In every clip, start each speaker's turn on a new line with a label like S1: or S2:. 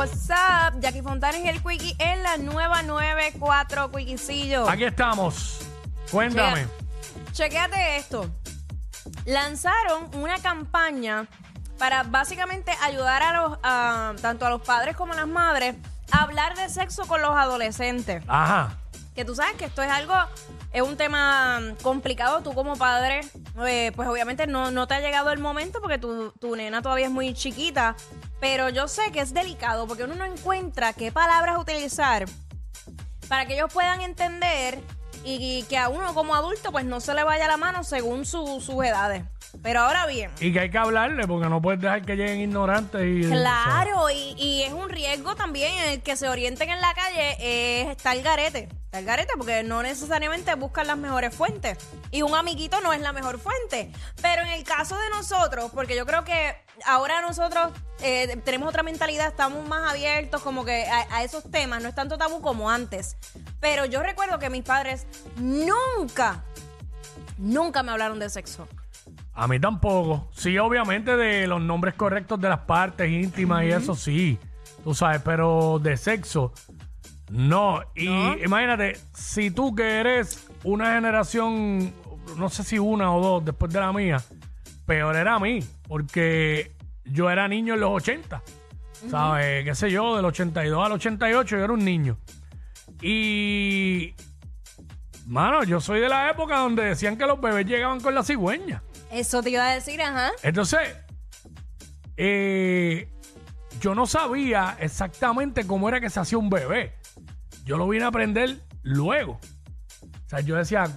S1: What's up? Jackie Fontanes y el Quickie en la nueva 94 Quickiecillo.
S2: Aquí estamos. Cuéntame.
S1: Chequéate esto. Lanzaron una campaña para básicamente ayudar a los a- tanto a los padres como a las madres a hablar de sexo con los adolescentes.
S2: Ajá.
S1: Que tú sabes que esto es algo, es un tema complicado. Tú como padre, eh, pues obviamente no, no te ha llegado el momento porque tu, tu nena todavía es muy chiquita. Pero yo sé que es delicado porque uno no encuentra qué palabras utilizar para que ellos puedan entender y, que a uno como adulto pues no se le vaya la mano según su- sus edades. Pero ahora bien,
S2: Y que hay que hablarle porque no puedes dejar que lleguen ignorantes y.
S1: Claro, y, y es un riesgo también el que se orienten en la calle, es estar garete. Porque no necesariamente buscan las mejores fuentes. Y un amiguito no es la mejor fuente. Pero en el caso de nosotros, porque yo creo que ahora nosotros eh, tenemos otra mentalidad, estamos más abiertos como que a, a esos temas, no es tanto tabú como antes. Pero yo recuerdo que mis padres nunca, nunca me hablaron de sexo.
S2: A mí tampoco. Sí, obviamente de los nombres correctos de las partes íntimas y eso sí. Tú sabes, pero de sexo, no. Y imagínate, si tú que eres una generación, no sé si una o dos después de la mía, peor era a mí, porque yo era niño en los 80. ¿Sabes? ¿Qué sé yo? Del 82 al 88 yo era un niño. Y. Mano, yo soy de la época donde decían que los bebés llegaban con la cigüeña.
S1: Eso te iba a decir, ajá.
S2: Entonces, eh, yo no sabía exactamente cómo era que se hacía un bebé. Yo lo vine a aprender luego. O sea, yo decía,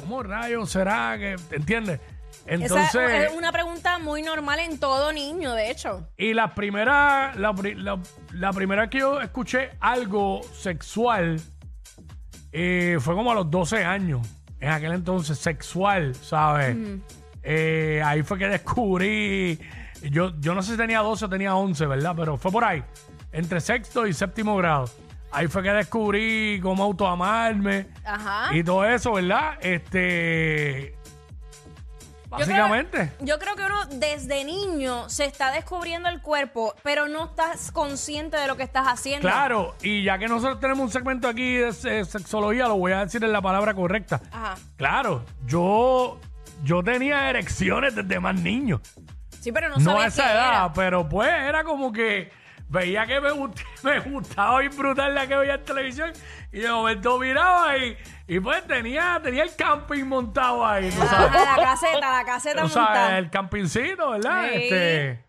S2: ¿cómo rayos será que, ¿entiendes? Entonces,
S1: Esa es una pregunta muy normal en todo niño, de hecho.
S2: y la primera, la, pri- la- la primera que yo escuché algo sexual eh, fue como a los 12 años. En aquel entonces, sexual, ¿sabes? Eh, ahí fue que descubrí. Yo, yo no sé si tenía 12 o tenía 11, ¿verdad? Pero fue por ahí. Entre sexto y séptimo grado. Ahí fue que descubrí cómo autoamarme
S1: Ajá.
S2: y todo eso, ¿verdad? Este.
S1: Yo creo-
S2: Básicamente.
S1: Yo creo que uno desde niño se está descubriendo el cuerpo, pero no estás consciente de lo que estás haciendo.
S2: Claro, y ya que nosotros tenemos un segmento aquí de se- sexología, lo voy a decir en la palabra correcta.
S1: Ajá.
S2: Claro, yo, yo tenía erecciones desde más niño.
S1: Sí, pero no,
S2: No, a esa
S1: qué
S2: edad,
S1: era.
S2: pero pues era como que veía que me, gust- me gustaba bien brutal la que veía en televisión y de momento miraba y, y pues tenía, tenía el camping montado ahí, ¿tú sabes?
S1: Ah, la caseta, la caseta
S2: O sea,
S1: montada.
S2: el campingcito, ¿verdad?
S1: Sí.
S2: Este,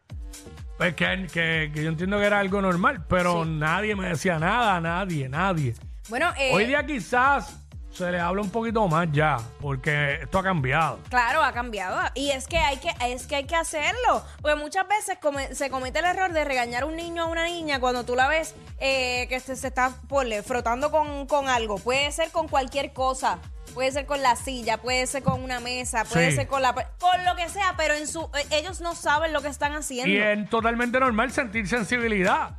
S2: pues que, que- que yo entiendo que era algo normal, pero nadie me decía nada, nadie, nadie.
S1: Bueno, eh,
S2: Hoy día quizás se le habla un poquito más ya, porque esto ha cambiado.
S1: Claro, ha cambiado. Y es que hay que, es que hay que hacerlo. Porque muchas veces come- se comete el error de regañar a un niño o a una niña cuando tú la ves eh, que se, se está ponle, frotando con, con algo. Puede ser con cualquier cosa. Puede ser con la silla, puede ser con una mesa, puede
S2: Sí.
S1: ser con la... Con lo que sea, pero en su eh, ellos no saben lo que están haciendo.
S2: Y es totalmente normal sentir sensibilidad,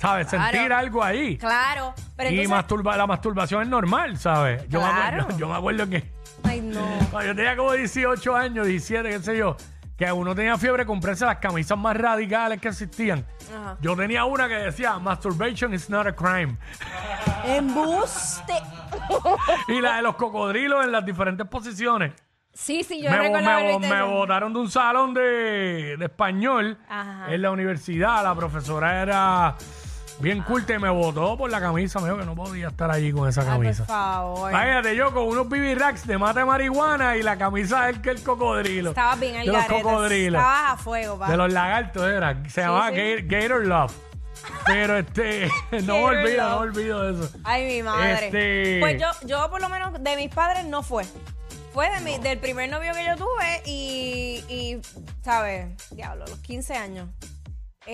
S2: ¿sabes?
S1: Claro.
S2: Sentir algo ahí.
S1: Claro, pero
S2: y
S1: entonces...
S2: masturba- la masturbación es normal, ¿sabes? Yo, me
S1: Claro.
S2: acuerdo, yo me acuerdo que
S1: Ay, no.
S2: cuando yo tenía como 18 años, 17, qué sé yo, que uno tenía fiebre de comprarse las camisas más radicales que existían.
S1: Ajá.
S2: Yo tenía una que decía, masturbation is not a crime.
S1: Embuste.
S2: y la de los cocodrilos en las diferentes posiciones.
S1: Sí, sí, yo
S2: me,
S1: recuerdo
S2: me-
S1: haber visto
S2: me
S1: eso.
S2: botaron de un salón de, de español
S1: Ajá.
S2: en la universidad. La profesora era bien culta y me votó por la camisa. Me dijo que no podía estar allí con esa
S1: Ay, por
S2: camisa.
S1: favor.
S2: Fíjate, yo con unos BB racks de mate marihuana y la camisa del que el cocodrilo.
S1: Estabas bien al
S2: De los
S1: garete.
S2: cocodrilos.
S1: Estabas a fuego, pa.
S2: De los lagartos era. Se llamaba
S1: sí.
S2: Gator, Gator Love. Pero este, no
S1: Gator
S2: olvido, no
S1: Love.
S2: olvido de eso.
S1: Ay, mi madre.
S2: Este-
S1: Pues yo, yo por lo menos de mis padres no fue. Fue de mi, del primer novio que yo tuve y, y, ¿sabes? Diablo, los 15 años.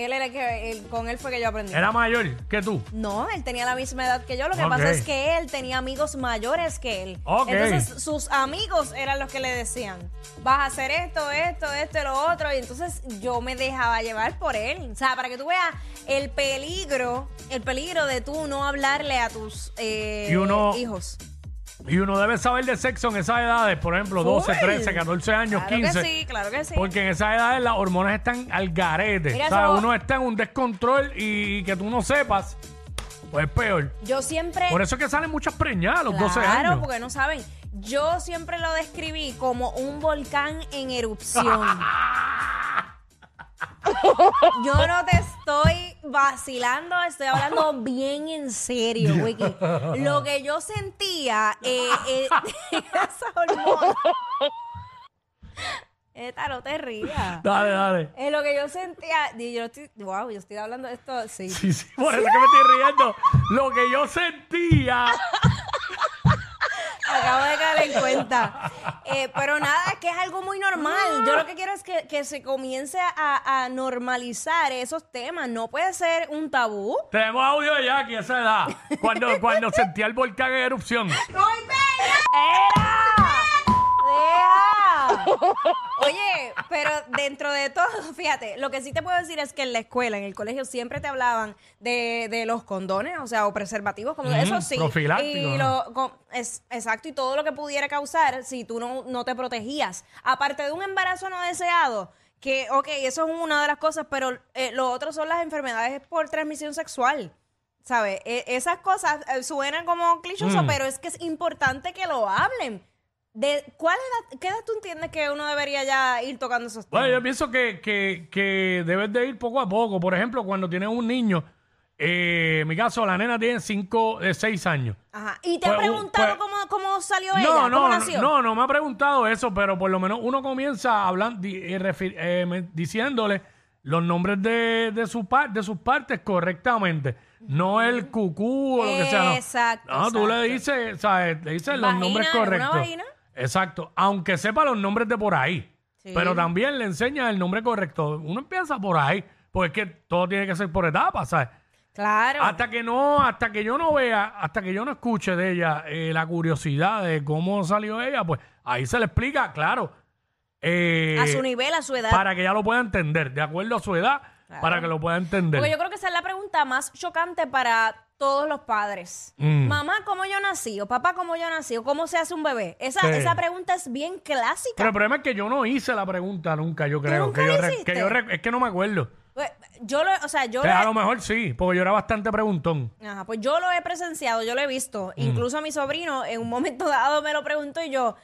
S1: Él era el que, él- con él fue que yo aprendí.
S2: Era mayor que tú.
S1: No, él tenía la misma edad que yo. Lo que
S2: Ok.
S1: pasa es que él tenía amigos mayores que él.
S2: Ok.
S1: Entonces, sus amigos eran los que le decían: Vas a hacer esto, esto, esto y lo otro. Y entonces yo me dejaba llevar por él. O sea, para que tú veas el peligro, el peligro de tú no hablarle a tus eh,
S2: Y uno-
S1: hijos.
S2: Y uno debe saber de sexo en esas edades, por ejemplo, 12,
S1: Full.
S2: 13, 14 años,
S1: Claro
S2: 15.
S1: que sí, claro que sí.
S2: Porque en esas edades las hormonas están al garete.
S1: Mira,
S2: O sea,
S1: eso-
S2: uno está en un descontrol y que tú no sepas, pues es peor.
S1: Yo siempre...
S2: Por eso es que salen muchas preñadas a los 12
S1: Claro,
S2: años.
S1: porque no saben. Yo siempre lo describí como un volcán en erupción. Yo no te estoy vacilando, estoy hablando bien en serio, Wiki. Lo que yo sentía, eh, eh, esa hormona. Esta no te rías.
S2: Dale, dale.
S1: Eh, lo que yo sentía, y yo estoy, wow, yo estoy hablando de esto, sí.
S2: Sí, sí, por eso es que me estoy riendo. Lo que yo sentía.
S1: Acabo de caer en cuenta. Eh, pero nada, es que es algo muy normal. Yo lo que quiero es que, que se comience a, a normalizar esos temas. No puede ser un tabú.
S2: Tenemos audio de Jackie a esa edad. Cuando, cuando sentía el volcán en erupción.
S1: ¡Era! Oye, pero dentro de todo, fíjate, lo que sí te puedo decir es que en la escuela, en el colegio, siempre te hablaban de, de los condones, o sea, o preservativos, como eso sí. Y
S2: ¿no?
S1: lo- con- es, exacto, y todo lo que pudiera causar si tú no, no te protegías. Aparte de un embarazo no deseado, que, ok, eso es una de las cosas, pero eh, lo otro son las enfermedades por transmisión sexual. ¿Sabes? E- esas cosas eh, suenan como clichoso,
S2: Mm.
S1: pero es que es importante que lo hablen. De, ¿cuál edad, ¿Qué edad tú entiendes que uno debería ya ir tocando esos temas?
S2: Bueno, yo pienso que, que, que debes de ir poco a poco. Por ejemplo, cuando tienes un niño, eh, en mi caso, la nena tiene 5, 6 años.
S1: Ajá. ¿Y te ha
S2: Pues,
S1: preguntado
S2: pues-
S1: cómo, cómo salió
S2: No,
S1: ella? ¿Cómo
S2: no,
S1: nació?
S2: no, no me ha preguntado eso, pero por lo menos uno comienza hablando, di- eh, refi- eh, me- diciéndole los nombres de, de, su par- de sus partes correctamente. No el cucú o lo que sea. No,
S1: Exacto,
S2: No, tú le
S1: exacto.
S2: dices, ¿sabes? Le dices los
S1: Vagina,
S2: nombres
S1: ¿una
S2: correctos.
S1: vagina?
S2: Exacto. Aunque sepa los nombres de por ahí.
S1: Sí.
S2: Pero también le enseña el nombre correcto. Uno empieza por ahí. Porque es que todo tiene que ser por etapas, ¿sabes?
S1: Claro.
S2: Hasta que no, hasta que yo no vea, hasta que yo no escuche de ella eh, la curiosidad de cómo salió ella, pues ahí se le explica, claro. eh,
S1: a su nivel, a su edad.
S2: para que ella lo pueda entender, de acuerdo a su edad,
S1: Claro.
S2: para que lo pueda entender.
S1: Porque yo creo que esa es la pregunta más chocante para todos los padres.
S2: Mm.
S1: Mamá, ¿cómo yo nací? O papá, ¿cómo yo nací? O ¿cómo se hace un bebé? Esa,
S2: Sí.
S1: esa pregunta es bien clásica.
S2: Pero el problema es que yo no hice la pregunta nunca, yo creo.
S1: nunca
S2: que yo re- que yo re- es que no me acuerdo.
S1: Pues, yo lo, o sea, yo lo
S2: a lo mejor sí, porque yo era bastante preguntón.
S1: Ajá, pues yo lo he presenciado, yo lo he visto.
S2: Mm.
S1: Incluso mi sobrino en un momento dado me lo preguntó y yo,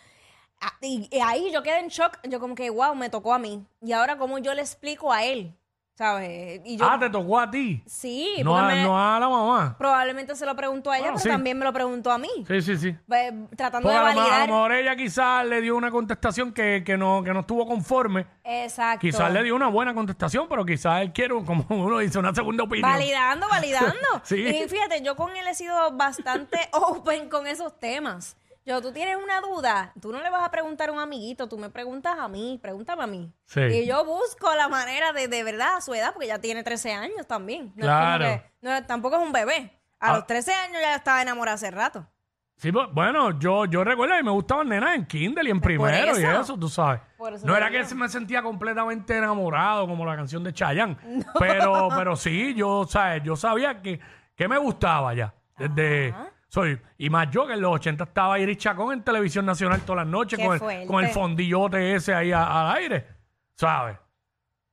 S1: ah, y, y ahí yo quedé en shock. Yo como que, wow, me tocó a mí. Y ahora, ¿cómo yo le explico a él? ¿Sabes? Y yo,
S2: ah, te tocó a ti.
S1: sí,
S2: no, a,
S1: me-
S2: no a la mamá.
S1: probablemente se lo preguntó a ella,
S2: Bueno,
S1: pero
S2: sí.
S1: también me lo preguntó a mí.
S2: Sí, sí, sí.
S1: Pues, tratando de
S2: a, lo, a
S1: validar.
S2: lo mejor ella quizás le dio una contestación que, que no, que no estuvo conforme.
S1: Exacto.
S2: Quizás le dio una buena contestación, pero quizás él quiere, como uno dice, una segunda opinión.
S1: Validando, validando.
S2: Sí.
S1: Y fíjate, yo con él he sido bastante open con esos temas. Yo, tú tienes una duda, tú no le vas a preguntar a un amiguito, tú me preguntas a mí, pregúntame a mí.
S2: Sí.
S1: Y yo busco la manera de, de verdad, a su edad, porque ya tiene 13 años también. No
S2: Claro.
S1: Es como que- no, tampoco es un bebé. A
S2: Ah.
S1: los 13 años ya estaba enamorada hace rato.
S2: Sí, pues, bueno, yo, yo recuerdo que me gustaban nenas en Kindle y en primero y
S1: eso.
S2: tú sabes.
S1: Por eso
S2: No era que me sentía completamente enamorado como la canción de Chayanne, pero, pero sí, yo, ¿sabes? yo sabía que, que me gustaba ya. Desde, soy, y más yo que en los 80 estaba Iris Chacón en televisión nacional todas las noches
S1: Qué
S2: con el,
S1: fuerte.
S2: con el fondillote ese ahí a- al aire, ¿sabes?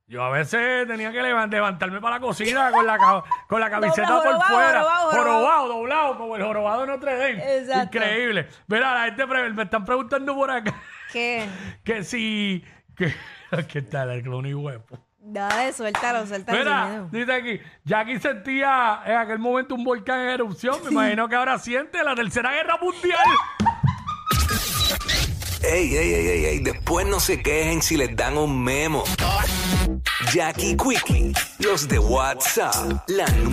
S2: Yo a veces tenía que levan- levantarme para la cocina con la, ca- con la camiseta por
S1: jorobado,
S2: fuera.
S1: jorobado, jorobado.
S2: jorobado, doblado, como el jorobado de Notre Dame.
S1: Exacto.
S2: Increíble. Mira, la gente pre- me están preguntando por acá
S1: ¿Qué?
S2: que si. Que, ¿Qué tal el clon y huevo?
S1: Dale, suéltalo, suéltalo. sin
S2: Mira,
S1: miedo.
S2: dice aquí, Jackie sentía en aquel momento un volcán en erupción. Me imagino que ahora siente la tercera guerra mundial.
S3: Ey, ey, ey, ey, ey, después no se quejen si les dan un memo. Jackie Quickie, los de WhatsApp, la